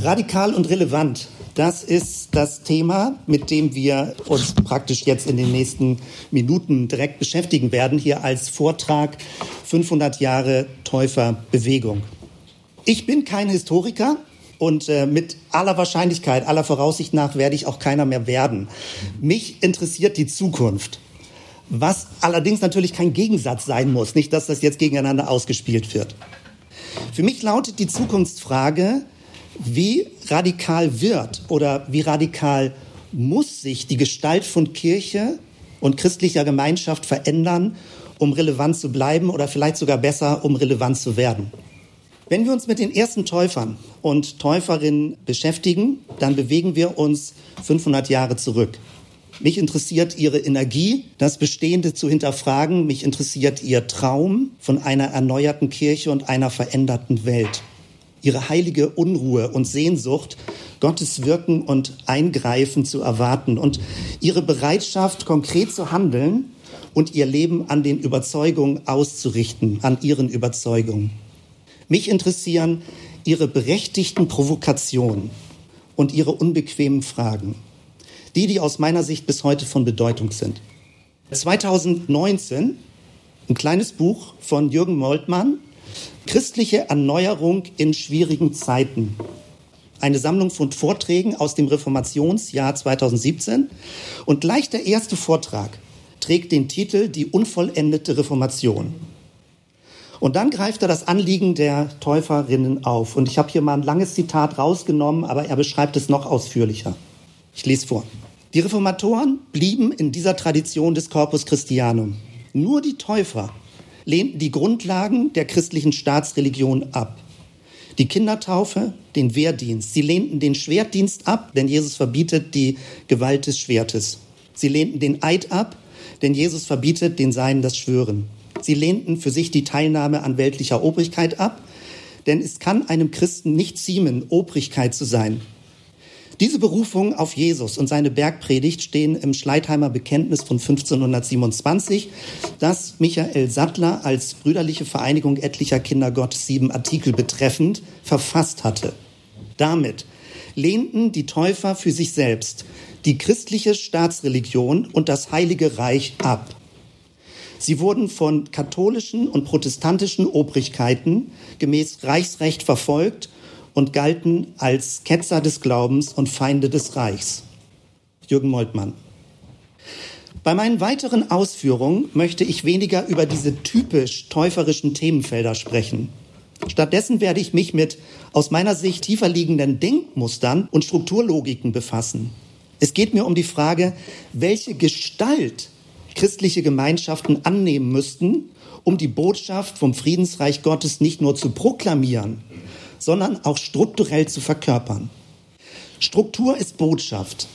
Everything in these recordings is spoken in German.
Radikal und relevant. Das ist das Thema, mit dem wir uns praktisch jetzt in den nächsten Minuten direkt beschäftigen werden, hier als Vortrag 500 Jahre Täuferbewegung. Ich bin kein Historiker und äh, mit aller Wahrscheinlichkeit, aller Voraussicht nach werde ich auch keiner mehr werden. Mich interessiert die Zukunft. Was allerdings natürlich kein Gegensatz sein muss, nicht, dass das jetzt gegeneinander ausgespielt wird. Für mich lautet die Zukunftsfrage, wie radikal wird oder wie radikal muss sich die Gestalt von Kirche und christlicher Gemeinschaft verändern, um relevant zu bleiben oder vielleicht sogar besser, um relevant zu werden. Wenn wir uns mit den ersten Täufern und Täuferinnen beschäftigen, dann bewegen wir uns 500 Jahre zurück. Mich interessiert Ihre Energie, das Bestehende zu hinterfragen. Mich interessiert Ihr Traum von einer erneuerten Kirche und einer veränderten Welt ihre heilige Unruhe und Sehnsucht, Gottes Wirken und Eingreifen zu erwarten und ihre Bereitschaft, konkret zu handeln und ihr Leben an den Überzeugungen auszurichten, an ihren Überzeugungen. Mich interessieren ihre berechtigten Provokationen und ihre unbequemen Fragen. Die, die aus meiner Sicht bis heute von Bedeutung sind. 2019 ein kleines Buch von Jürgen Moltmann, Christliche Erneuerung in schwierigen Zeiten. Eine Sammlung von Vorträgen aus dem Reformationsjahr 2017. Und gleich der erste Vortrag trägt den Titel Die unvollendete Reformation. Und dann greift er das Anliegen der Täuferinnen auf. Und ich habe hier mal ein langes Zitat rausgenommen, aber er beschreibt es noch ausführlicher. Ich lese vor. Die Reformatoren blieben in dieser Tradition des Corpus Christianum. Nur die Täufer lehnten die Grundlagen der christlichen Staatsreligion ab. Die Kindertaufe, den Wehrdienst. Sie lehnten den Schwertdienst ab, denn Jesus verbietet die Gewalt des Schwertes. Sie lehnten den Eid ab, denn Jesus verbietet den Seinen das Schwören. Sie lehnten für sich die Teilnahme an weltlicher Obrigkeit ab, denn es kann einem Christen nicht ziemen, Obrigkeit zu sein. Diese Berufung auf Jesus und seine Bergpredigt stehen im Schleitheimer Bekenntnis von 1527, das Michael Sattler als brüderliche Vereinigung etlicher Kinder Gottes sieben Artikel betreffend verfasst hatte. Damit lehnten die Täufer für sich selbst die christliche Staatsreligion und das Heilige Reich ab. Sie wurden von katholischen und protestantischen Obrigkeiten gemäß Reichsrecht verfolgt und galten als Ketzer des Glaubens und Feinde des Reichs. Jürgen Moltmann. Bei meinen weiteren Ausführungen möchte ich weniger über diese typisch täuferischen Themenfelder sprechen. Stattdessen werde ich mich mit aus meiner Sicht tiefer liegenden Denkmustern und Strukturlogiken befassen. Es geht mir um die Frage, welche Gestalt christliche Gemeinschaften annehmen müssten, um die Botschaft vom Friedensreich Gottes nicht nur zu proklamieren, sondern auch strukturell zu verkörpern. Struktur ist Botschaft.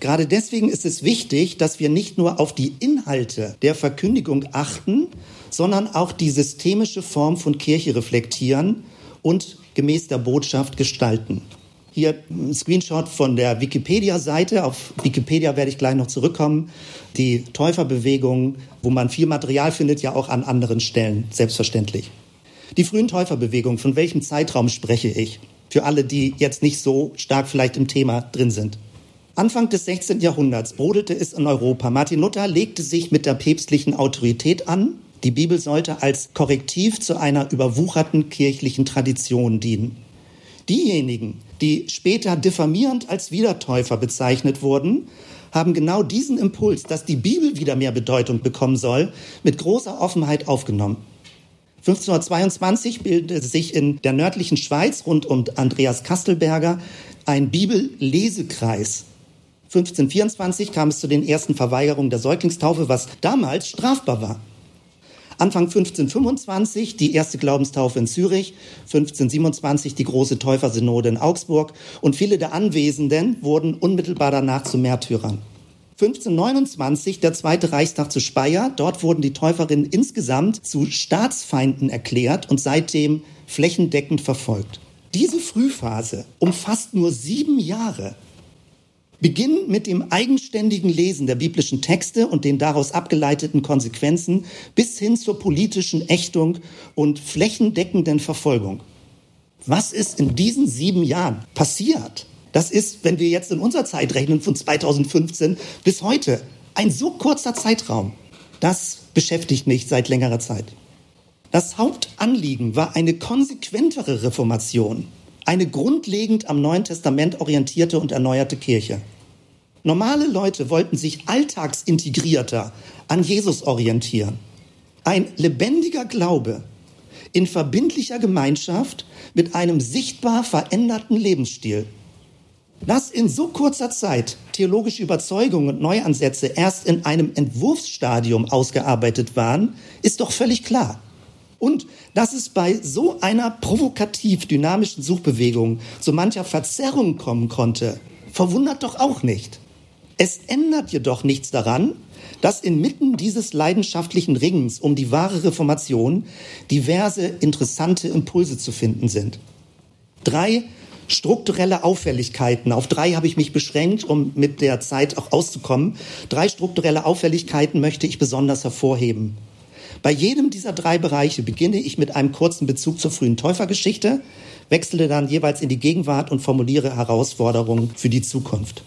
Gerade deswegen ist es wichtig, dass wir nicht nur auf die Inhalte der Verkündigung achten, sondern auch die systemische Form von Kirche reflektieren und gemäß der Botschaft gestalten. Hier ein Screenshot von der Wikipedia-Seite. Auf Wikipedia werde ich gleich noch zurückkommen. Die Täuferbewegung, wo man viel Material findet, ja auch an anderen Stellen, selbstverständlich. Die frühen Täuferbewegungen, von welchem Zeitraum spreche ich? Für alle, die jetzt nicht so stark vielleicht im Thema drin sind. Anfang des 16. Jahrhunderts brodelte es in Europa. Martin Luther legte sich mit der päpstlichen Autorität an. Die Bibel sollte als Korrektiv zu einer überwucherten kirchlichen Tradition dienen. Diejenigen, die später diffamierend als Wiedertäufer bezeichnet wurden, haben genau diesen Impuls, dass die Bibel wieder mehr Bedeutung bekommen soll, mit großer Offenheit aufgenommen. 1522 bildete sich in der nördlichen Schweiz rund um Andreas Kastelberger ein Bibellesekreis. 1524 kam es zu den ersten Verweigerungen der Säuglingstaufe, was damals strafbar war. Anfang 1525 die erste Glaubenstaufe in Zürich, 1527 die große Täufersynode in Augsburg und viele der Anwesenden wurden unmittelbar danach zu Märtyrern. 1529 der Zweite Reichstag zu Speyer. Dort wurden die Täuferinnen insgesamt zu Staatsfeinden erklärt und seitdem flächendeckend verfolgt. Diese Frühphase umfasst nur sieben Jahre. Beginn mit dem eigenständigen Lesen der biblischen Texte und den daraus abgeleiteten Konsequenzen bis hin zur politischen Ächtung und flächendeckenden Verfolgung. Was ist in diesen sieben Jahren passiert? Das ist, wenn wir jetzt in unserer Zeit rechnen, von 2015 bis heute, ein so kurzer Zeitraum. Das beschäftigt mich seit längerer Zeit. Das Hauptanliegen war eine konsequentere Reformation, eine grundlegend am Neuen Testament orientierte und erneuerte Kirche. Normale Leute wollten sich alltagsintegrierter an Jesus orientieren. Ein lebendiger Glaube in verbindlicher Gemeinschaft mit einem sichtbar veränderten Lebensstil. Dass in so kurzer Zeit theologische Überzeugungen und Neuansätze erst in einem Entwurfsstadium ausgearbeitet waren, ist doch völlig klar. Und dass es bei so einer provokativ dynamischen Suchbewegung zu mancher Verzerrung kommen konnte, verwundert doch auch nicht. Es ändert jedoch nichts daran, dass inmitten dieses leidenschaftlichen Ringens um die wahre Reformation diverse interessante Impulse zu finden sind. Drei strukturelle Auffälligkeiten, auf drei habe ich mich beschränkt, um mit der Zeit auch auszukommen. Drei strukturelle Auffälligkeiten möchte ich besonders hervorheben. Bei jedem dieser drei Bereiche beginne ich mit einem kurzen Bezug zur frühen Täufergeschichte, wechsle dann jeweils in die Gegenwart und formuliere Herausforderungen für die Zukunft.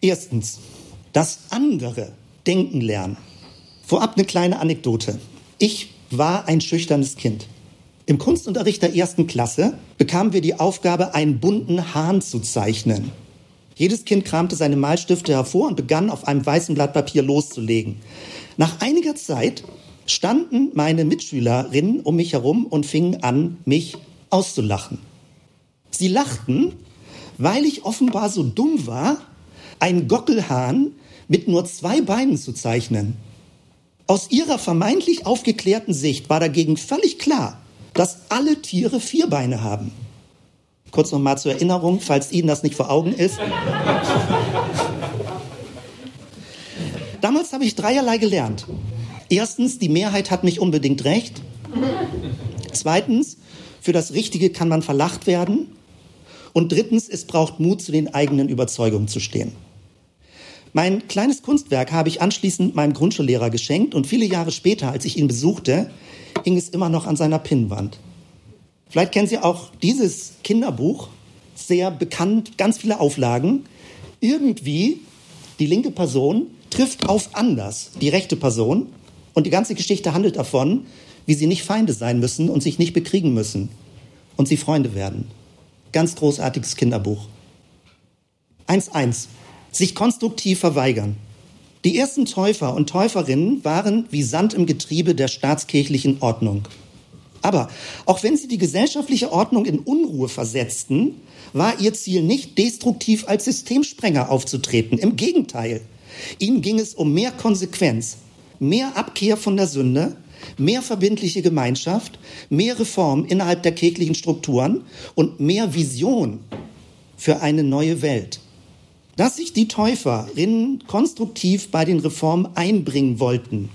Erstens, das andere denken lernen. Vorab eine kleine Anekdote. Ich war ein schüchternes Kind. Im Kunstunterricht der ersten Klasse bekamen wir die Aufgabe, einen bunten Hahn zu zeichnen. Jedes Kind kramte seine Malstifte hervor und begann auf einem weißen Blatt Papier loszulegen. Nach einiger Zeit standen meine Mitschülerinnen um mich herum und fingen an, mich auszulachen. Sie lachten, weil ich offenbar so dumm war, einen Gockelhahn mit nur zwei Beinen zu zeichnen. Aus ihrer vermeintlich aufgeklärten Sicht war dagegen völlig klar, dass alle Tiere vier Beine haben. Kurz noch mal zur Erinnerung, falls Ihnen das nicht vor Augen ist. Damals habe ich dreierlei gelernt. Erstens, die Mehrheit hat nicht unbedingt recht. Zweitens, für das Richtige kann man verlacht werden. Und drittens, es braucht Mut, zu den eigenen Überzeugungen zu stehen. Mein kleines Kunstwerk habe ich anschließend meinem Grundschullehrer geschenkt und viele Jahre später, als ich ihn besuchte, hing es immer noch an seiner Pinnwand. Vielleicht kennen Sie auch dieses Kinderbuch, sehr bekannt, ganz viele Auflagen. Irgendwie die linke Person trifft auf anders die rechte Person und die ganze Geschichte handelt davon, wie sie nicht Feinde sein müssen und sich nicht bekriegen müssen und sie Freunde werden. Ganz großartiges Kinderbuch. 1.1 sich konstruktiv verweigern. Die ersten Täufer und Täuferinnen waren wie Sand im Getriebe der staatskirchlichen Ordnung. Aber auch wenn sie die gesellschaftliche Ordnung in Unruhe versetzten, war ihr Ziel nicht destruktiv als Systemsprenger aufzutreten. Im Gegenteil, ihnen ging es um mehr Konsequenz, mehr Abkehr von der Sünde, mehr verbindliche Gemeinschaft, mehr Reform innerhalb der kirchlichen Strukturen und mehr Vision für eine neue Welt. Dass sich die Täuferinnen konstruktiv bei den Reformen einbringen wollten,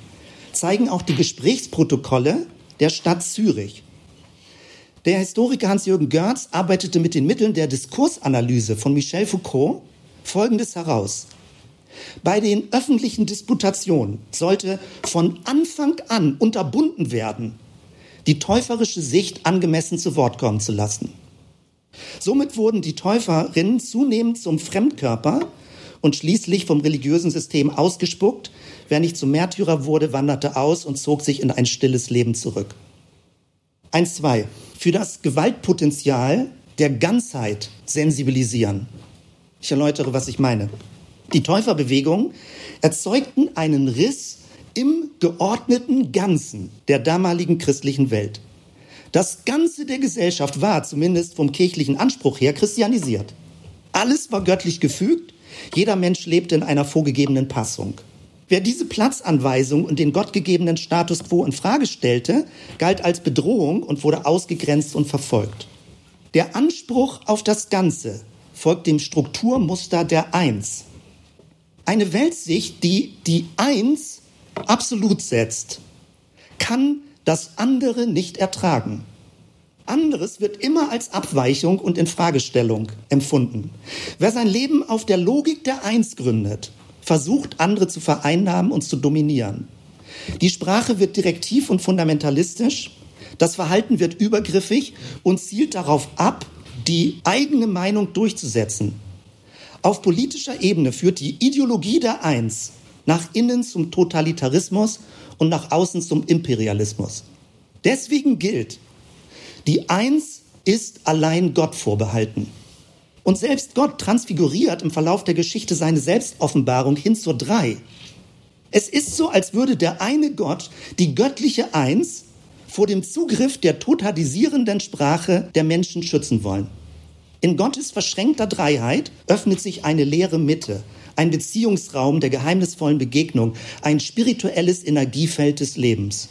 zeigen auch die Gesprächsprotokolle der Stadt Zürich. Der Historiker Hans-Jürgen Görz arbeitete mit den Mitteln der Diskursanalyse von Michel Foucault Folgendes heraus. Bei den öffentlichen Disputationen sollte von Anfang an unterbunden werden, die täuferische Sicht angemessen zu Wort kommen zu lassen. Somit wurden die Täuferinnen zunehmend zum Fremdkörper und schließlich vom religiösen System ausgespuckt. Wer nicht zum Märtyrer wurde, wanderte aus und zog sich in ein stilles Leben zurück. 1.2. Für das Gewaltpotenzial der Ganzheit sensibilisieren. Ich erläutere, was ich meine. Die Täuferbewegung erzeugten einen Riss im geordneten Ganzen der damaligen christlichen Welt. Das Ganze der Gesellschaft war, zumindest vom kirchlichen Anspruch her, christianisiert. Alles war göttlich gefügt, jeder Mensch lebte in einer vorgegebenen Passung. Wer diese Platzanweisung und den gottgegebenen Status quo in Frage stellte, galt als Bedrohung und wurde ausgegrenzt und verfolgt. Der Anspruch auf das Ganze folgt dem Strukturmuster der Eins. Eine Weltsicht, die die Eins absolut setzt, kann das andere nicht ertragen. Anderes wird immer als Abweichung und Infragestellung empfunden. Wer sein Leben auf der Logik der Eins gründet, versucht, andere zu vereinnahmen und zu dominieren. Die Sprache wird direktiv und fundamentalistisch. Das Verhalten wird übergriffig und zielt darauf ab, die eigene Meinung durchzusetzen. Auf politischer Ebene führt die Ideologie der Eins nach innen zum Totalitarismus und nach außen zum Imperialismus. Deswegen gilt, die Eins ist allein Gott vorbehalten. Und selbst Gott transfiguriert im Verlauf der Geschichte seine Selbstoffenbarung hin zur Drei. Es ist so, als würde der eine Gott die göttliche Eins vor dem Zugriff der totalisierenden Sprache der Menschen schützen wollen. In Gottes verschränkter Dreiheit öffnet sich eine leere Mitte, ein Beziehungsraum der geheimnisvollen Begegnung, ein spirituelles Energiefeld des Lebens.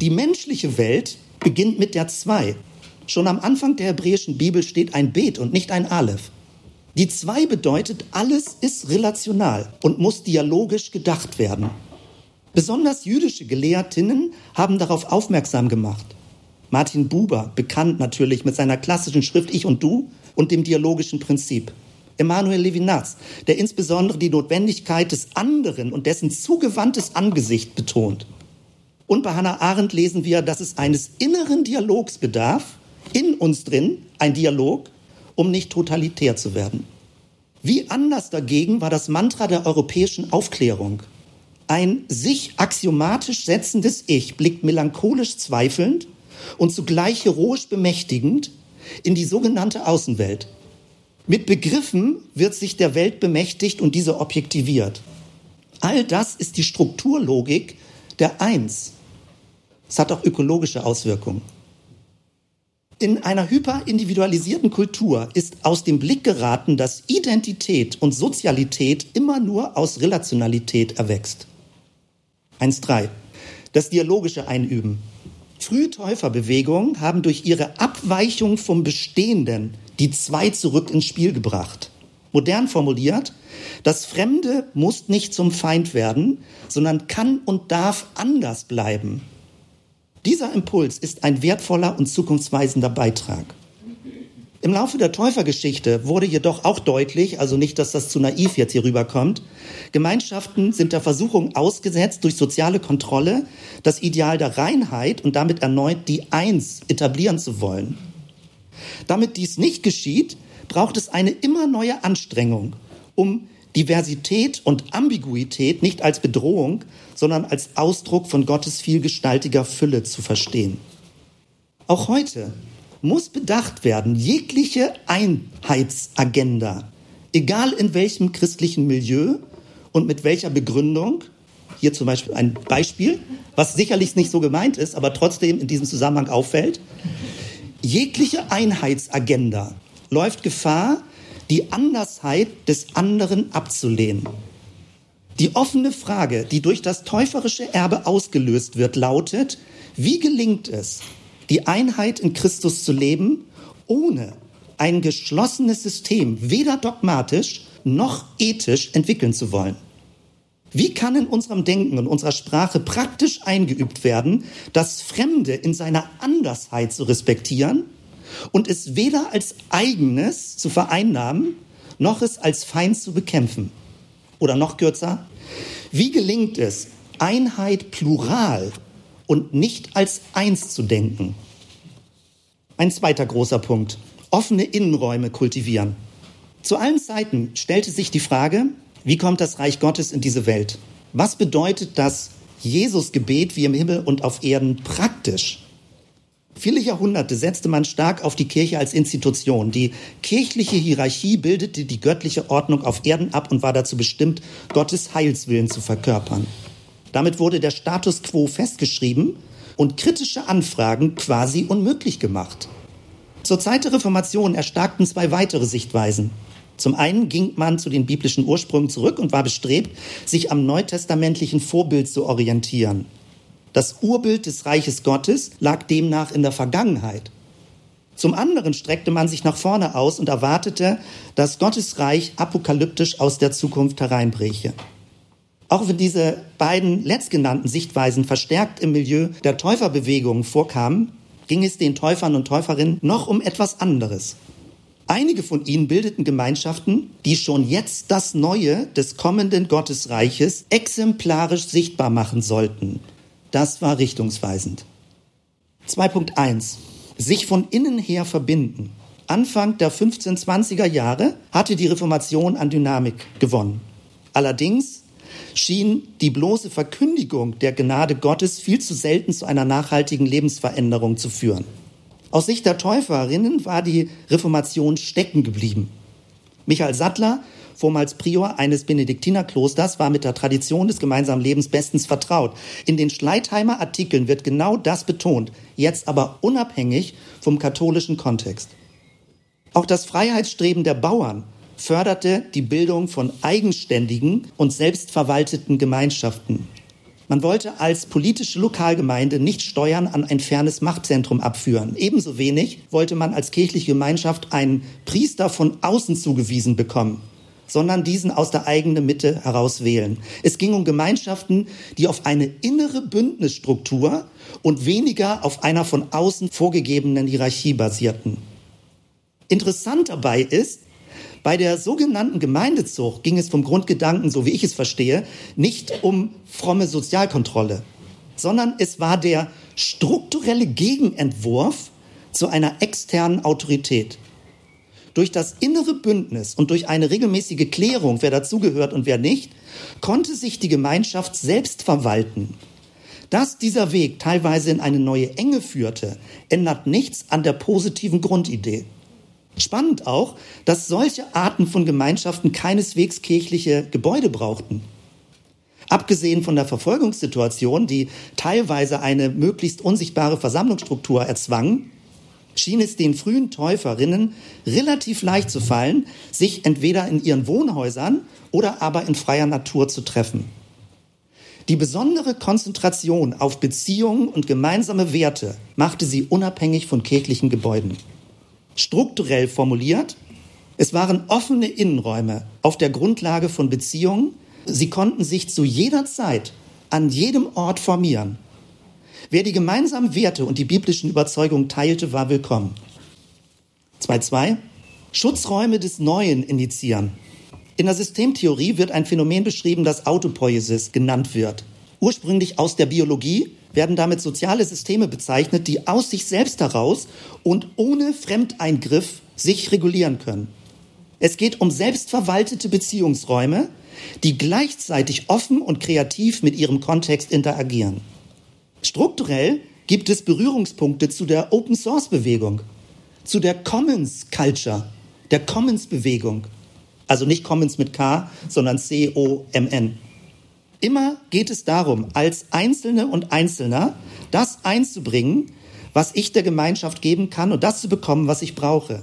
Die menschliche Welt beginnt mit der Zwei. Schon am Anfang der hebräischen Bibel steht ein Bet und nicht ein Aleph. Die Zwei bedeutet, alles ist relational und muss dialogisch gedacht werden. Besonders jüdische Gelehrtinnen haben darauf aufmerksam gemacht. Martin Buber, bekannt natürlich mit seiner klassischen Schrift Ich und Du und dem dialogischen Prinzip. Emanuel Levinas, der insbesondere die Notwendigkeit des anderen und dessen zugewandtes Angesicht betont. Und bei Hannah Arendt lesen wir, dass es eines inneren Dialogs bedarf, in uns drin ein Dialog, um nicht totalitär zu werden. Wie anders dagegen war das Mantra der europäischen Aufklärung. Ein sich axiomatisch setzendes Ich blickt melancholisch zweifelnd und zugleich heroisch bemächtigend in die sogenannte Außenwelt. Mit Begriffen wird sich der Welt bemächtigt und diese objektiviert. All das ist die Strukturlogik der Eins. Es hat auch ökologische Auswirkungen. In einer hyperindividualisierten Kultur ist aus dem Blick geraten, dass Identität und Sozialität immer nur aus Relationalität erwächst. 1.3. Das dialogische Einüben. Frühtäuferbewegungen haben durch ihre Abweichung vom Bestehenden die zwei zurück ins Spiel gebracht. Modern formuliert, das Fremde muss nicht zum Feind werden, sondern kann und darf anders bleiben. Dieser Impuls ist ein wertvoller und zukunftsweisender Beitrag. Im Laufe der Täufergeschichte wurde jedoch auch deutlich, also nicht, dass das zu naiv jetzt hier rüberkommt, Gemeinschaften sind der Versuchung ausgesetzt, durch soziale Kontrolle das Ideal der Reinheit und damit erneut die Eins etablieren zu wollen. Damit dies nicht geschieht, braucht es eine immer neue Anstrengung, um Diversität und Ambiguität nicht als Bedrohung, sondern als Ausdruck von Gottes vielgestaltiger Fülle zu verstehen. Auch heute muss bedacht werden, jegliche Einheitsagenda, egal in welchem christlichen Milieu und mit welcher Begründung, hier zum Beispiel ein Beispiel, was sicherlich nicht so gemeint ist, aber trotzdem in diesem Zusammenhang auffällt, jegliche Einheitsagenda läuft Gefahr, die Andersheit des anderen abzulehnen. Die offene Frage, die durch das täuferische Erbe ausgelöst wird, lautet, wie gelingt es, die Einheit in Christus zu leben, ohne ein geschlossenes System weder dogmatisch noch ethisch entwickeln zu wollen? Wie kann in unserem Denken und unserer Sprache praktisch eingeübt werden, das Fremde in seiner Andersheit zu respektieren und es weder als eigenes zu vereinnahmen, noch es als Feind zu bekämpfen. Oder noch kürzer, wie gelingt es, Einheit plural und nicht als eins zu denken? Ein zweiter großer Punkt, offene Innenräume kultivieren. Zu allen Zeiten stellte sich die Frage, wie kommt das Reich Gottes in diese Welt? Was bedeutet das Jesus-Gebet wie im Himmel und auf Erden praktisch? Viele Jahrhunderte setzte man stark auf die Kirche als Institution. Die kirchliche Hierarchie bildete die göttliche Ordnung auf Erden ab und war dazu bestimmt, Gottes Heilswillen zu verkörpern. Damit wurde der Status quo festgeschrieben und kritische Anfragen quasi unmöglich gemacht. Zur Zeit der Reformation erstarkten zwei weitere Sichtweisen. Zum einen ging man zu den biblischen Ursprüngen zurück und war bestrebt, sich am neutestamentlichen Vorbild zu orientieren. Das Urbild des Reiches Gottes lag demnach in der Vergangenheit. Zum anderen streckte man sich nach vorne aus und erwartete, dass Gottes Reich apokalyptisch aus der Zukunft hereinbreche. Auch wenn diese beiden letztgenannten Sichtweisen verstärkt im Milieu der Täuferbewegung vorkamen, ging es den Täufern und Täuferinnen noch um etwas anderes. Einige von ihnen bildeten Gemeinschaften, die schon jetzt das Neue des kommenden Gottesreiches exemplarisch sichtbar machen sollten. Das war richtungsweisend. 2.1. Sich von innen her verbinden. Anfang der 1520er Jahre hatte die Reformation an Dynamik gewonnen. Allerdings schien die bloße Verkündigung der Gnade Gottes viel zu selten zu einer nachhaltigen Lebensveränderung zu führen. Aus Sicht der Täuferinnen war die Reformation stecken geblieben. Michael Sattler, vormals Prior eines Benediktinerklosters, war mit der Tradition des gemeinsamen Lebens bestens vertraut. In den Schleitheimer Artikeln wird genau das betont, jetzt aber unabhängig vom katholischen Kontext. Auch das Freiheitsstreben der Bauern förderte die Bildung von eigenständigen und selbstverwalteten Gemeinschaften. Man wollte als politische Lokalgemeinde nicht Steuern an ein fernes Machtzentrum abführen. Ebenso wenig wollte man als kirchliche Gemeinschaft einen Priester von außen zugewiesen bekommen, sondern diesen aus der eigenen Mitte heraus wählen. Es ging um Gemeinschaften, die auf eine innere Bündnisstruktur und weniger auf einer von außen vorgegebenen Hierarchie basierten. Interessant dabei ist, bei der sogenannten Gemeindezucht ging es vom Grundgedanken, so wie ich es verstehe, nicht um fromme Sozialkontrolle, sondern es war der strukturelle Gegenentwurf zu einer externen Autorität. Durch das innere Bündnis und durch eine regelmäßige Klärung, wer dazugehört und wer nicht, konnte sich die Gemeinschaft selbst verwalten. Dass dieser Weg teilweise in eine neue Enge führte, ändert nichts an der positiven Grundidee. Spannend auch, dass solche Arten von Gemeinschaften keineswegs kirchliche Gebäude brauchten. Abgesehen von der Verfolgungssituation, die teilweise eine möglichst unsichtbare Versammlungsstruktur erzwang, schien es den frühen Täuferinnen relativ leicht zu fallen, sich entweder in ihren Wohnhäusern oder aber in freier Natur zu treffen. Die besondere Konzentration auf Beziehungen und gemeinsame Werte machte sie unabhängig von kirchlichen Gebäuden strukturell formuliert. Es waren offene Innenräume auf der Grundlage von Beziehungen. Sie konnten sich zu jeder Zeit an jedem Ort formieren. Wer die gemeinsamen Werte und die biblischen Überzeugungen teilte, war willkommen. 2.2. Schutzräume des Neuen initiieren. In der Systemtheorie wird ein Phänomen beschrieben, das Autopoiesis genannt wird. Ursprünglich aus der Biologie, werden damit soziale Systeme bezeichnet, die aus sich selbst heraus und ohne Fremdeingriff sich regulieren können. Es geht um selbstverwaltete Beziehungsräume, die gleichzeitig offen und kreativ mit ihrem Kontext interagieren. Strukturell gibt es Berührungspunkte zu der Open Source Bewegung, zu der Commons Culture, der Commons Bewegung. Also nicht Commons mit K, sondern C-O-M-N. Immer geht es darum, als Einzelne und Einzelner das einzubringen, was ich der Gemeinschaft geben kann und das zu bekommen, was ich brauche.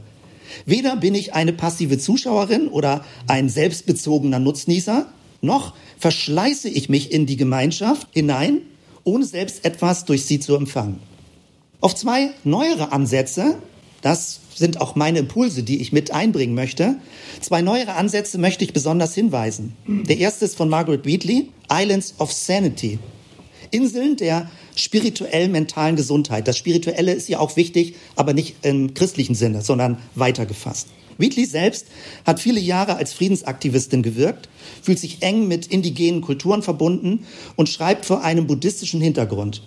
Weder bin ich eine passive Zuschauerin oder ein selbstbezogener Nutznießer, noch verschleiße ich mich in die Gemeinschaft hinein, ohne selbst etwas durch sie zu empfangen. Auf zwei neuere Ansätze, das sind auch meine Impulse, die ich mit einbringen möchte. Zwei neuere Ansätze möchte ich besonders hinweisen. Der erste ist von Margaret Wheatley, Islands of Sanity. Inseln der spirituell-mentalen Gesundheit. Das Spirituelle ist ja auch wichtig, aber nicht im christlichen Sinne, sondern weiter gefasst. Wheatley selbst hat viele Jahre als Friedensaktivistin gewirkt, fühlt sich eng mit indigenen Kulturen verbunden und schreibt vor einem buddhistischen Hintergrund.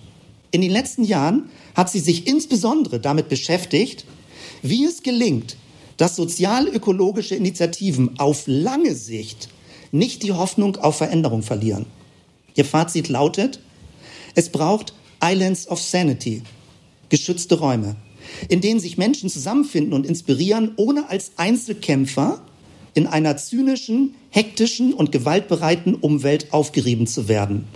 In den letzten Jahren hat sie sich insbesondere damit beschäftigt, wie es gelingt, dass sozial-ökologische Initiativen auf lange Sicht nicht die Hoffnung auf Veränderung verlieren. Ihr Fazit lautet, es braucht Islands of Sanity, geschützte Räume, in denen sich Menschen zusammenfinden und inspirieren, ohne als Einzelkämpfer in einer zynischen, hektischen und gewaltbereiten Umwelt aufgerieben zu werden.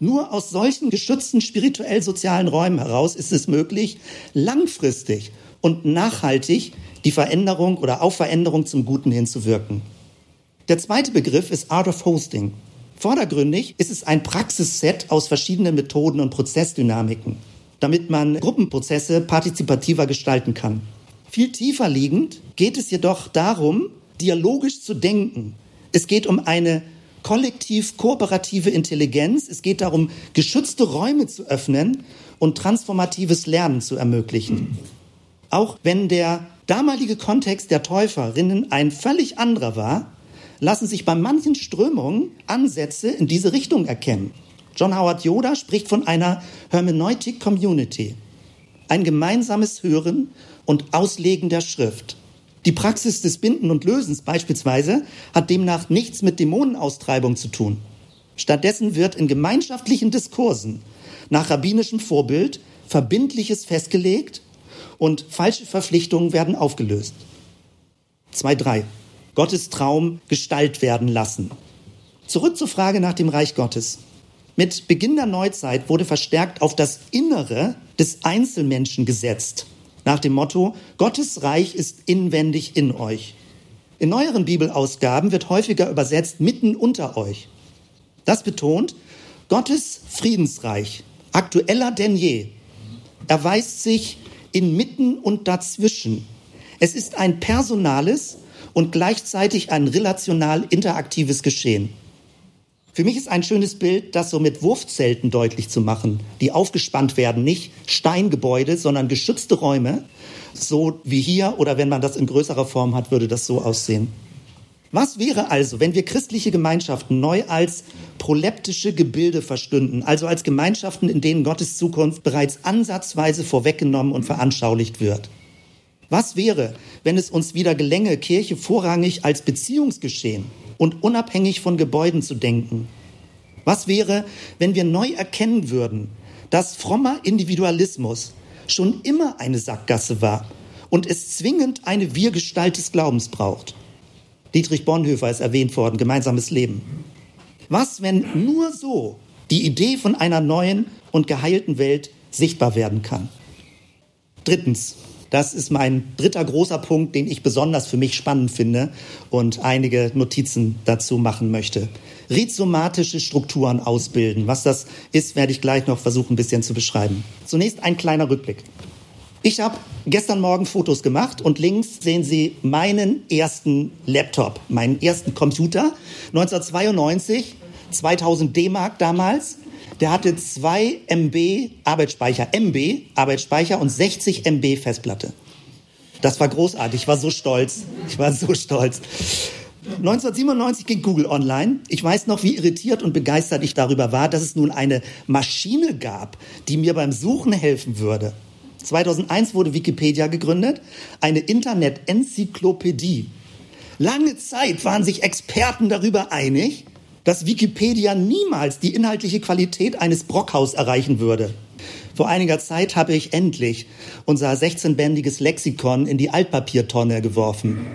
Nur aus solchen geschützten spirituell-sozialen Räumen heraus ist es möglich, langfristig und nachhaltig die Veränderung oder auf Veränderung zum Guten hinzuwirken. Der zweite Begriff ist Art of Hosting. Vordergründig ist es ein Praxisset aus verschiedenen Methoden und Prozessdynamiken, damit man Gruppenprozesse partizipativer gestalten kann. Viel tiefer liegend geht es jedoch darum, dialogisch zu denken. Es geht um eine kollektiv kooperative Intelligenz. Es geht darum, geschützte Räume zu öffnen und transformatives Lernen zu ermöglichen. Auch wenn der damalige Kontext der Täuferinnen ein völlig anderer war, lassen sich bei manchen Strömungen Ansätze in diese Richtung erkennen. John Howard Yoda spricht von einer Hermeneutic Community. ein gemeinsames Hören und Auslegen der Schrift. Die Praxis des Binden und Lösens beispielsweise hat demnach nichts mit Dämonenaustreibung zu tun. Stattdessen wird in gemeinschaftlichen Diskursen nach rabbinischem Vorbild Verbindliches festgelegt und falsche Verpflichtungen werden aufgelöst. 2.3. Gottes Traum Gestalt werden lassen. Zurück zur Frage nach dem Reich Gottes. Mit Beginn der Neuzeit wurde verstärkt auf das Innere des Einzelmenschen gesetzt, nach dem Motto, Gottes Reich ist inwendig in euch. In neueren Bibelausgaben wird häufiger übersetzt mitten unter euch. Das betont, Gottes Friedensreich, aktueller denn je, erweist sich inmitten und dazwischen. Es ist ein personales und gleichzeitig ein relational interaktives Geschehen. Für mich ist ein schönes Bild, das so mit Wurfzelten deutlich zu machen, die aufgespannt werden, nicht Steingebäude, sondern geschützte Räume, so wie hier oder wenn man das in größerer Form hat, würde das so aussehen. Was wäre also, wenn wir christliche Gemeinschaften neu als proleptische Gebilde verstünden, also als Gemeinschaften, in denen Gottes Zukunft bereits ansatzweise vorweggenommen und veranschaulicht wird? Was wäre, wenn es uns wieder gelänge, Kirche vorrangig als Beziehungsgeschehen und unabhängig von Gebäuden zu denken? Was wäre, wenn wir neu erkennen würden, dass frommer Individualismus schon immer eine Sackgasse war und es zwingend eine Wir-Gestalt des Glaubens braucht? Dietrich Bonhoeffer ist erwähnt worden, gemeinsames Leben. Was, wenn nur so die Idee von einer neuen und geheilten Welt sichtbar werden kann? Drittens, das ist mein dritter großer Punkt, den ich besonders für mich spannend finde und einige Notizen dazu machen möchte. Rhizomatische Strukturen ausbilden. Was das ist, werde ich gleich noch versuchen, ein bisschen zu beschreiben. Zunächst ein kleiner Rückblick. Ich habe gestern Morgen Fotos gemacht und links sehen Sie meinen ersten Laptop, meinen ersten Computer. 1992, 2000 D-Mark damals. Der hatte 2 MB Arbeitsspeicher, MB Arbeitsspeicher und 60 MB Festplatte. Das war großartig, ich war so stolz. Ich war so stolz. 1997 ging Google online. Ich weiß noch, wie irritiert und begeistert ich darüber war, dass es nun eine Maschine gab, die mir beim Suchen helfen würde. 2001 wurde Wikipedia gegründet, eine Internet-Enzyklopädie. Lange Zeit waren sich Experten darüber einig, dass Wikipedia niemals die inhaltliche Qualität eines Brockhaus erreichen würde. Vor einiger Zeit habe ich endlich unser 16-bändiges Lexikon in die Altpapiertonne geworfen.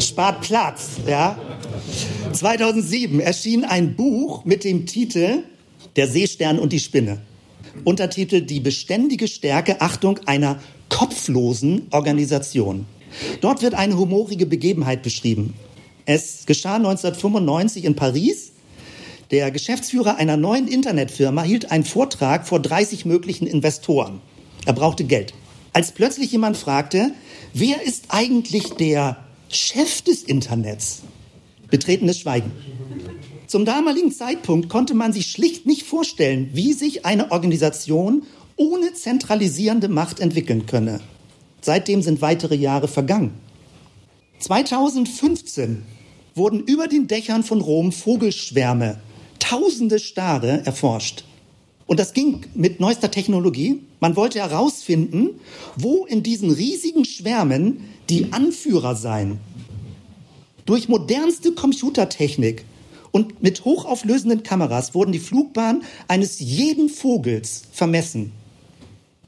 Spart Platz, ja. 2007 erschien ein Buch mit dem Titel der Seestern und die Spinne. Untertitel Die beständige Stärke, Achtung, einer kopflosen Organisation. Dort wird eine humorige Begebenheit beschrieben. Es geschah 1995 in Paris. Der Geschäftsführer einer neuen Internetfirma hielt einen Vortrag vor 30 möglichen Investoren. Er brauchte Geld. Als plötzlich jemand fragte, wer ist eigentlich der Chef des Internets? Betretenes Schweigen. Zum damaligen Zeitpunkt konnte man sich schlicht nicht vorstellen, wie sich eine Organisation ohne zentralisierende Macht entwickeln könne. Seitdem sind weitere Jahre vergangen. 2015 wurden über den Dächern von Rom Vogelschwärme, tausende Stare erforscht. Und das ging mit neuester Technologie. Man wollte herausfinden, wo in diesen riesigen Schwärmen die Anführer seien. Durch modernste Computertechnik und mit hochauflösenden Kameras wurden die Flugbahnen eines jeden Vogels vermessen.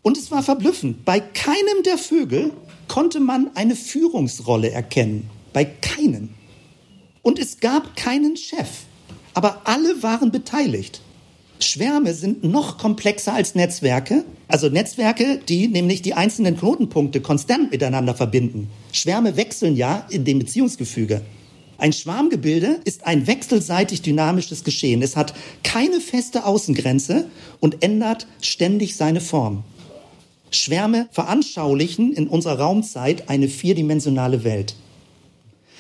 Und es war verblüffend. Bei keinem der Vögel konnte man eine Führungsrolle erkennen. Bei keinem. Und es gab keinen Chef. Aber alle waren beteiligt. Schwärme sind noch komplexer als Netzwerke. Also Netzwerke, die nämlich die einzelnen Knotenpunkte konstant miteinander verbinden. Schwärme wechseln ja in dem Beziehungsgefüge. Ein Schwarmgebilde ist ein wechselseitig dynamisches Geschehen. Es hat keine feste Außengrenze und ändert ständig seine Form. Schwärme veranschaulichen in unserer Raumzeit eine vierdimensionale Welt.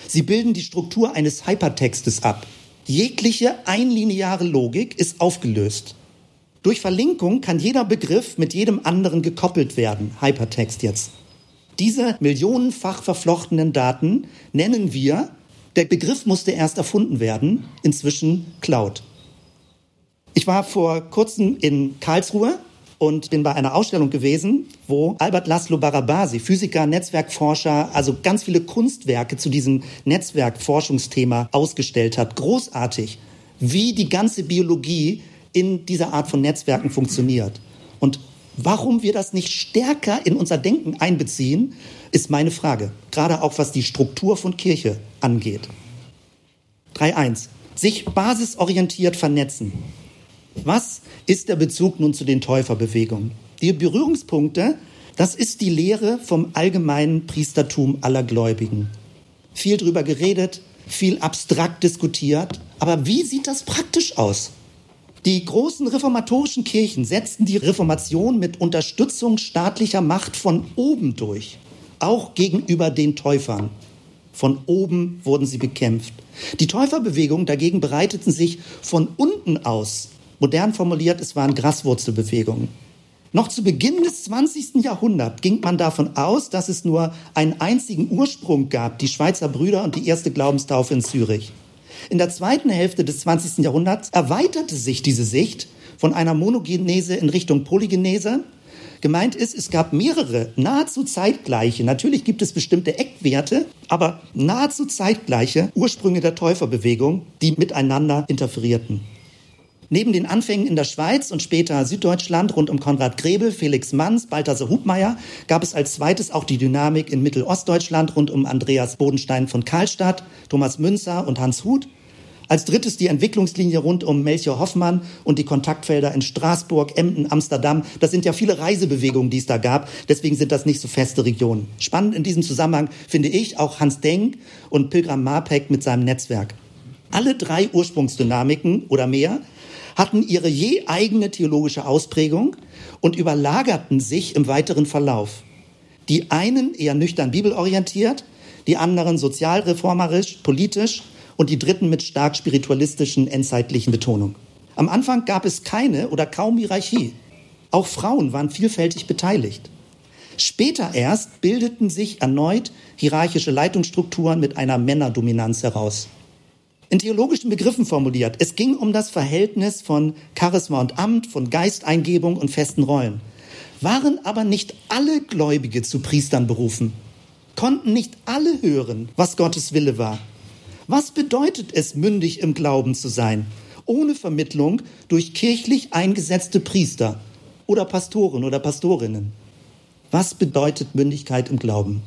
Sie bilden die Struktur eines Hypertextes ab. Jegliche einlineare Logik ist aufgelöst. Durch Verlinkung kann jeder Begriff mit jedem anderen gekoppelt werden. Hypertext jetzt. Diese millionenfach verflochtenen Daten nennen wir der Begriff musste erst erfunden werden, inzwischen Cloud. Ich war vor kurzem in Karlsruhe und bin bei einer Ausstellung gewesen, wo Albert Laszlo Barabasi, Physiker, Netzwerkforscher, also ganz viele Kunstwerke zu diesem Netzwerkforschungsthema ausgestellt hat. Großartig, wie die ganze Biologie in dieser Art von Netzwerken funktioniert. Und warum wir das nicht stärker in unser Denken einbeziehen, ist meine Frage. Gerade auch was die Struktur von Kirche angeht. 3.1. Sich basisorientiert vernetzen. Was ist der Bezug nun zu den Täuferbewegungen? Die Berührungspunkte, das ist die Lehre vom allgemeinen Priestertum aller Gläubigen. Viel drüber geredet, viel abstrakt diskutiert, aber wie sieht das praktisch aus? Die großen reformatorischen Kirchen setzten die Reformation mit Unterstützung staatlicher Macht von oben durch, auch gegenüber den Täufern. Von oben wurden sie bekämpft. Die Täuferbewegungen dagegen bereiteten sich von unten aus Modern formuliert, es waren Graswurzelbewegungen. Noch zu Beginn des 20. Jahrhunderts ging man davon aus, dass es nur einen einzigen Ursprung gab, die Schweizer Brüder und die erste Glaubenstaufe in Zürich. In der zweiten Hälfte des 20. Jahrhunderts erweiterte sich diese Sicht von einer Monogenese in Richtung Polygenese. Gemeint ist, es gab mehrere nahezu zeitgleiche, natürlich gibt es bestimmte Eckwerte, aber nahezu zeitgleiche Ursprünge der Täuferbewegung, die miteinander interferierten. Neben den Anfängen in der Schweiz und später Süddeutschland rund um Konrad Grebel, Felix Manns, Balthasar Hubmeier gab es als zweites auch die Dynamik in Mittelostdeutschland rund um Andreas Bodenstein von Karlstadt, Thomas Münzer und Hans Huth. Als drittes die Entwicklungslinie rund um Melchior Hoffmann und die Kontaktfelder in Straßburg, Emden, Amsterdam. Das sind ja viele Reisebewegungen, die es da gab. Deswegen sind das nicht so feste Regionen. Spannend in diesem Zusammenhang finde ich auch Hans Denk und Pilgram Marpeck mit seinem Netzwerk. Alle drei Ursprungsdynamiken oder mehr hatten ihre je eigene theologische Ausprägung und überlagerten sich im weiteren Verlauf. Die einen eher nüchtern bibelorientiert, die anderen sozialreformerisch, politisch und die dritten mit stark spiritualistischen, endzeitlichen Betonung. Am Anfang gab es keine oder kaum Hierarchie. Auch Frauen waren vielfältig beteiligt. Später erst bildeten sich erneut hierarchische Leitungsstrukturen mit einer Männerdominanz heraus in theologischen Begriffen formuliert. Es ging um das Verhältnis von Charisma und Amt, von Geisteingebung und festen Rollen. Waren aber nicht alle Gläubige zu Priestern berufen? Konnten nicht alle hören, was Gottes Wille war? Was bedeutet es, mündig im Glauben zu sein, ohne Vermittlung durch kirchlich eingesetzte Priester oder Pastoren oder Pastorinnen? Was bedeutet Mündigkeit im Glauben?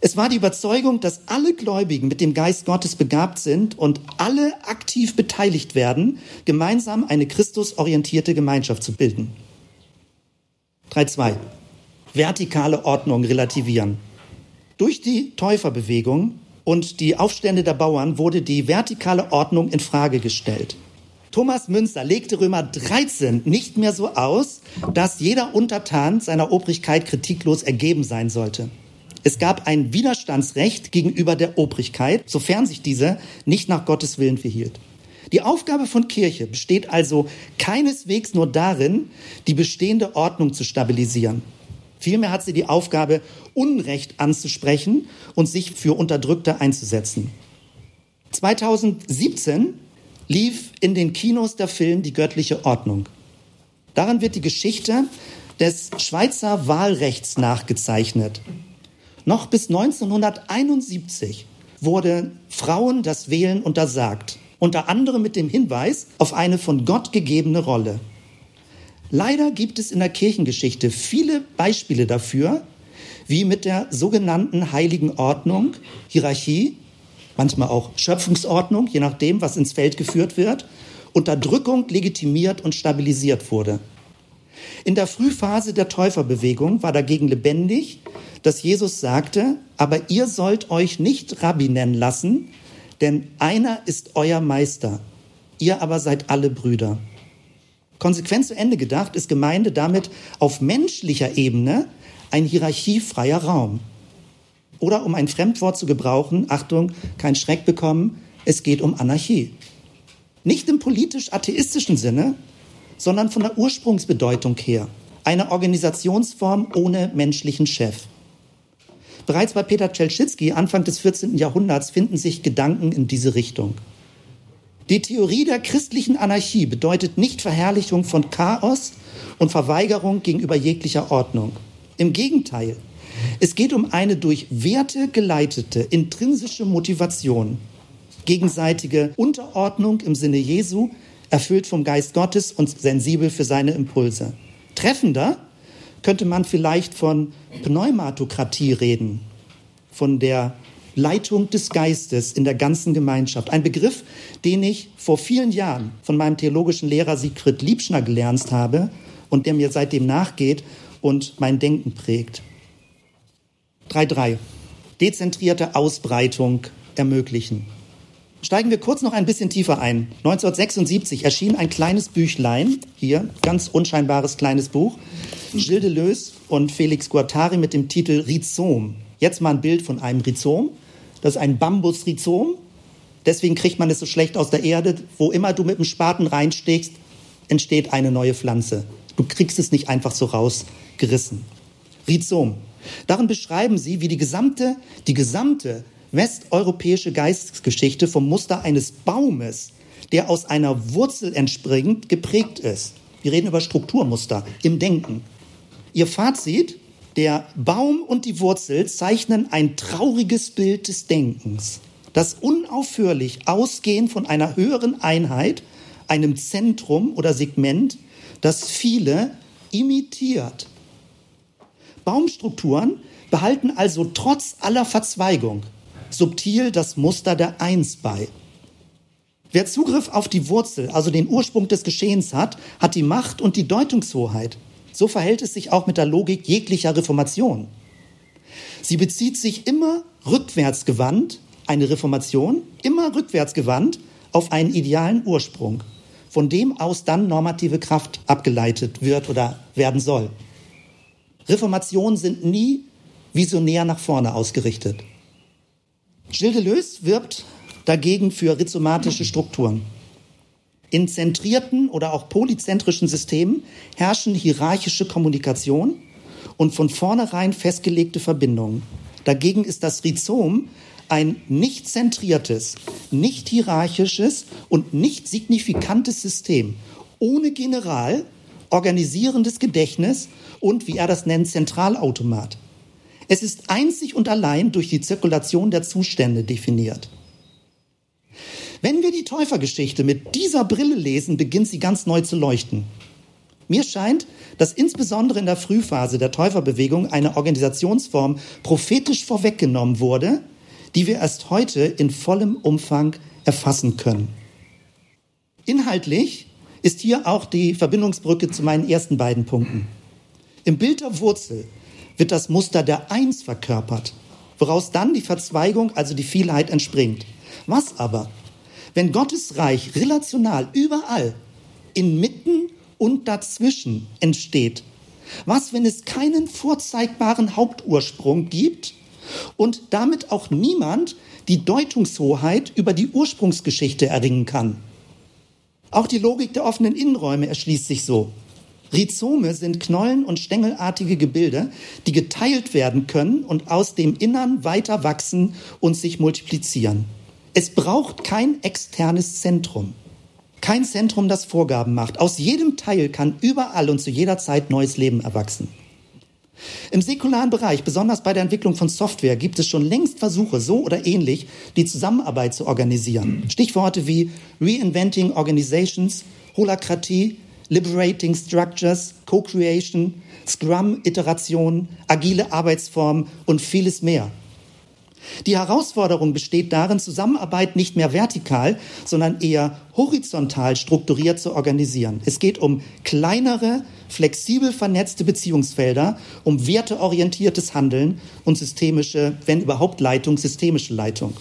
Es war die Überzeugung, dass alle Gläubigen mit dem Geist Gottes begabt sind und alle aktiv beteiligt werden, gemeinsam eine christusorientierte Gemeinschaft zu bilden. 3.2. Vertikale Ordnung relativieren. Durch die Täuferbewegung und die Aufstände der Bauern wurde die vertikale Ordnung in Frage gestellt. Thomas Münzer legte Römer 13 nicht mehr so aus, dass jeder Untertan seiner Obrigkeit kritiklos ergeben sein sollte. Es gab ein Widerstandsrecht gegenüber der Obrigkeit, sofern sich diese nicht nach Gottes Willen verhielt. Die Aufgabe von Kirche besteht also keineswegs nur darin, die bestehende Ordnung zu stabilisieren. Vielmehr hat sie die Aufgabe, Unrecht anzusprechen und sich für Unterdrückte einzusetzen. 2017 lief in den Kinos der Film Die göttliche Ordnung. Daran wird die Geschichte des Schweizer Wahlrechts nachgezeichnet. Noch bis 1971 wurde Frauen das Wählen untersagt, unter anderem mit dem Hinweis auf eine von Gott gegebene Rolle. Leider gibt es in der Kirchengeschichte viele Beispiele dafür, wie mit der sogenannten heiligen Ordnung, Hierarchie, manchmal auch Schöpfungsordnung, je nachdem, was ins Feld geführt wird, Unterdrückung legitimiert und stabilisiert wurde. In der Frühphase der Täuferbewegung war dagegen lebendig, dass Jesus sagte, aber ihr sollt euch nicht Rabbi nennen lassen, denn einer ist euer Meister, ihr aber seid alle Brüder. Konsequent zu Ende gedacht ist Gemeinde damit auf menschlicher Ebene ein hierarchiefreier Raum. Oder um ein Fremdwort zu gebrauchen, Achtung, kein Schreck bekommen, es geht um Anarchie. Nicht im politisch-atheistischen Sinne, sondern von der Ursprungsbedeutung her. Eine Organisationsform ohne menschlichen Chef. Bereits bei Peter Czelczycki Anfang des 14. Jahrhunderts finden sich Gedanken in diese Richtung. Die Theorie der christlichen Anarchie bedeutet nicht Verherrlichung von Chaos und Verweigerung gegenüber jeglicher Ordnung. Im Gegenteil, es geht um eine durch Werte geleitete intrinsische Motivation, gegenseitige Unterordnung im Sinne Jesu, erfüllt vom Geist Gottes und sensibel für seine Impulse. Treffender könnte man vielleicht von Pneumatokratie reden, von der Leitung des Geistes in der ganzen Gemeinschaft. Ein Begriff, den ich vor vielen Jahren von meinem theologischen Lehrer Siegfried Liebschner gelernt habe und der mir seitdem nachgeht und mein Denken prägt. 3.3. Dezentrierte Ausbreitung ermöglichen. Steigen wir kurz noch ein bisschen tiefer ein. 1976 erschien ein kleines Büchlein, hier, ganz unscheinbares kleines Buch, Gilles Deleuze und Felix Guattari mit dem Titel Rhizom. Jetzt mal ein Bild von einem Rhizom. Das ist ein Bambusrhizom. Deswegen kriegt man es so schlecht aus der Erde. Wo immer du mit dem Spaten reinsteckst, entsteht eine neue Pflanze. Du kriegst es nicht einfach so rausgerissen. Rhizom. Darin beschreiben sie, wie die gesamte, die gesamte westeuropäische Geistesgeschichte vom Muster eines Baumes, der aus einer Wurzel entspringt, geprägt ist. Wir reden über Strukturmuster im Denken. Ihr Fazit, der Baum und die Wurzel zeichnen ein trauriges Bild des Denkens, das unaufhörlich ausgehend von einer höheren Einheit, einem Zentrum oder Segment, das viele imitiert. Baumstrukturen behalten also trotz aller Verzweigung subtil das Muster der Eins bei. Wer Zugriff auf die Wurzel, also den Ursprung des Geschehens hat, hat die Macht und die Deutungshoheit. So verhält es sich auch mit der Logik jeglicher Reformation. Sie bezieht sich immer rückwärtsgewandt, eine Reformation, immer rückwärtsgewandt auf einen idealen Ursprung, von dem aus dann normative Kraft abgeleitet wird oder werden soll. Reformationen sind nie visionär nach vorne ausgerichtet. Gilles Deleuze wirbt dagegen für rhizomatische Strukturen. In zentrierten oder auch polyzentrischen Systemen herrschen hierarchische Kommunikation und von vornherein festgelegte Verbindungen. Dagegen ist das Rhizom ein nicht zentriertes, nicht hierarchisches und nicht signifikantes System ohne General, organisierendes Gedächtnis und, wie er das nennt, Zentralautomat. Es ist einzig und allein durch die Zirkulation der Zustände definiert. Wenn wir die Täufergeschichte mit dieser Brille lesen, beginnt sie ganz neu zu leuchten. Mir scheint, dass insbesondere in der Frühphase der Täuferbewegung eine Organisationsform prophetisch vorweggenommen wurde, die wir erst heute in vollem Umfang erfassen können. Inhaltlich ist hier auch die Verbindungsbrücke zu meinen ersten beiden Punkten. Im Bild der Wurzel wird das Muster der Eins verkörpert, woraus dann die Verzweigung, also die Vielheit entspringt. Was aber, wenn Gottes Reich relational überall, inmitten und dazwischen entsteht? Was, wenn es keinen vorzeigbaren Hauptursprung gibt und damit auch niemand die Deutungshoheit über die Ursprungsgeschichte erringen kann? Auch die Logik der offenen Innenräume erschließt sich so. Rhizome sind knollen- und stängelartige Gebilde, die geteilt werden können und aus dem Innern weiter wachsen und sich multiplizieren. Es braucht kein externes Zentrum. Kein Zentrum, das Vorgaben macht. Aus jedem Teil kann überall und zu jeder Zeit neues Leben erwachsen. Im säkularen Bereich, besonders bei der Entwicklung von Software, gibt es schon längst Versuche, so oder ähnlich die Zusammenarbeit zu organisieren. Stichworte wie Reinventing Organizations, Holakratie, Liberating Structures, Co-Creation, Scrum-Iteration, agile Arbeitsformen und vieles mehr. Die Herausforderung besteht darin, Zusammenarbeit nicht mehr vertikal, sondern eher horizontal strukturiert zu organisieren. Es geht um kleinere, flexibel vernetzte Beziehungsfelder, um werteorientiertes Handeln und systemische, wenn überhaupt Leitung, systemische Leitung.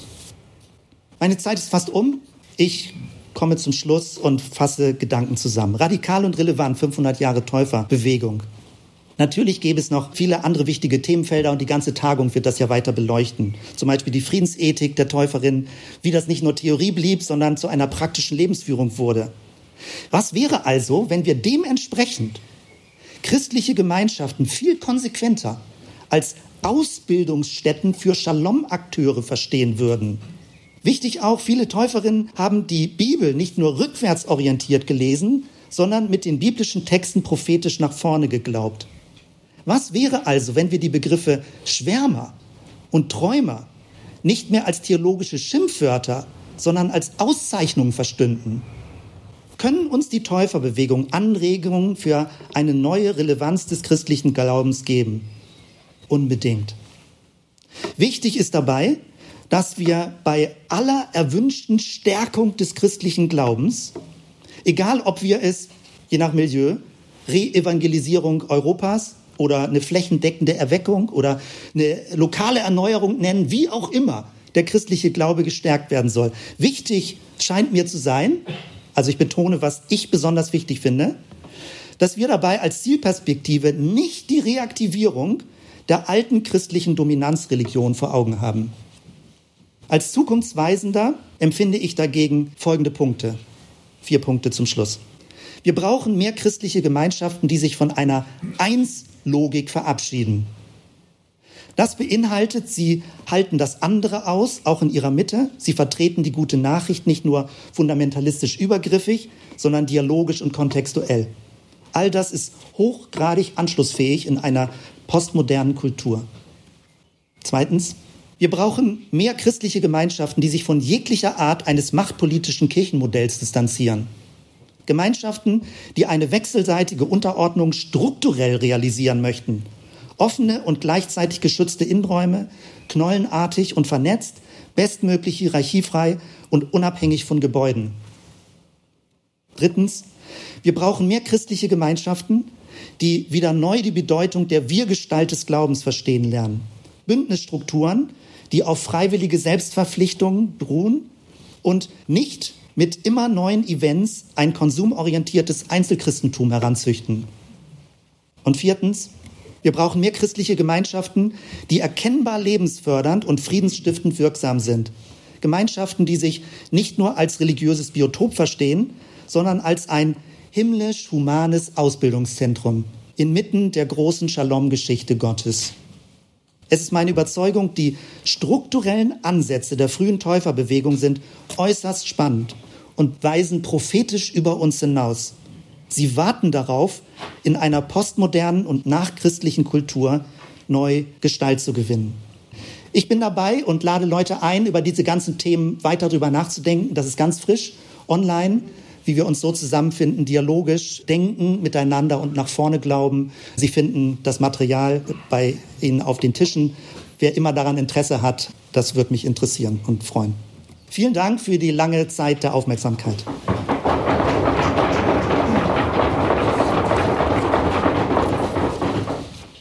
Meine Zeit ist fast um. Ich komme zum Schluss und fasse Gedanken zusammen. Radikal und relevant, 500 Jahre Täuferbewegung. Natürlich gäbe es noch viele andere wichtige Themenfelder und die ganze Tagung wird das ja weiter beleuchten. Zum Beispiel die Friedensethik der Täuferin, wie das nicht nur Theorie blieb, sondern zu einer praktischen Lebensführung wurde. Was wäre also, wenn wir dementsprechend christliche Gemeinschaften viel konsequenter als Ausbildungsstätten für Shalom-Akteure verstehen würden? Wichtig auch, viele Täuferinnen haben die Bibel nicht nur rückwärts orientiert gelesen, sondern mit den biblischen Texten prophetisch nach vorne geglaubt. Was wäre also, wenn wir die Begriffe Schwärmer und Träumer nicht mehr als theologische Schimpfwörter, sondern als Auszeichnungen verstünden? Können uns die Täuferbewegung Anregungen für eine neue Relevanz des christlichen Glaubens geben? Unbedingt. Wichtig ist dabei, dass wir bei aller erwünschten Stärkung des christlichen Glaubens, egal ob wir es, je nach Milieu, Re-Evangelisierung Europas oder eine flächendeckende Erweckung oder eine lokale Erneuerung nennen, wie auch immer der christliche Glaube gestärkt werden soll. Wichtig scheint mir zu sein, also ich betone, was ich besonders wichtig finde, dass wir dabei als Zielperspektive nicht die Reaktivierung der alten christlichen Dominanzreligion vor Augen haben. Als zukunftsweisender empfinde ich dagegen folgende Punkte. Vier Punkte zum Schluss. Wir brauchen mehr christliche Gemeinschaften, die sich von einer Eins-Logik verabschieden. Das beinhaltet, sie halten das andere aus, auch in ihrer Mitte. Sie vertreten die gute Nachricht nicht nur fundamentalistisch übergriffig, sondern dialogisch und kontextuell. All das ist hochgradig anschlussfähig in einer postmodernen Kultur. Zweitens, wir brauchen mehr christliche Gemeinschaften, die sich von jeglicher Art eines machtpolitischen Kirchenmodells distanzieren. Gemeinschaften, die eine wechselseitige Unterordnung strukturell realisieren möchten. Offene und gleichzeitig geschützte Innenräume, knollenartig und vernetzt, bestmöglich hierarchiefrei und unabhängig von Gebäuden. Drittens, wir brauchen mehr christliche Gemeinschaften, die wieder neu die Bedeutung der Wir-Gestalt des Glaubens verstehen lernen. Bündnisstrukturen, die auf freiwillige Selbstverpflichtungen beruhen und nicht mit immer neuen Events ein konsumorientiertes Einzelchristentum heranzüchten. Und viertens, wir brauchen mehr christliche Gemeinschaften, die erkennbar lebensfördernd und friedensstiftend wirksam sind. Gemeinschaften, die sich nicht nur als religiöses Biotop verstehen, sondern als ein himmlisch-humanes Ausbildungszentrum inmitten der großen Shalom-Geschichte Gottes. Es ist meine Überzeugung, die strukturellen Ansätze der frühen Täuferbewegung sind äußerst spannend und weisen prophetisch über uns hinaus. Sie warten darauf, in einer postmodernen und nachchristlichen Kultur neu Gestalt zu gewinnen. Ich bin dabei und lade Leute ein, über diese ganzen Themen weiter darüber nachzudenken. Das ist ganz frisch online wie wir uns so zusammenfinden, dialogisch denken miteinander und nach vorne glauben. Sie finden das Material bei Ihnen auf den Tischen. Wer immer daran Interesse hat, das wird mich interessieren und freuen. Vielen Dank für die lange Zeit der Aufmerksamkeit.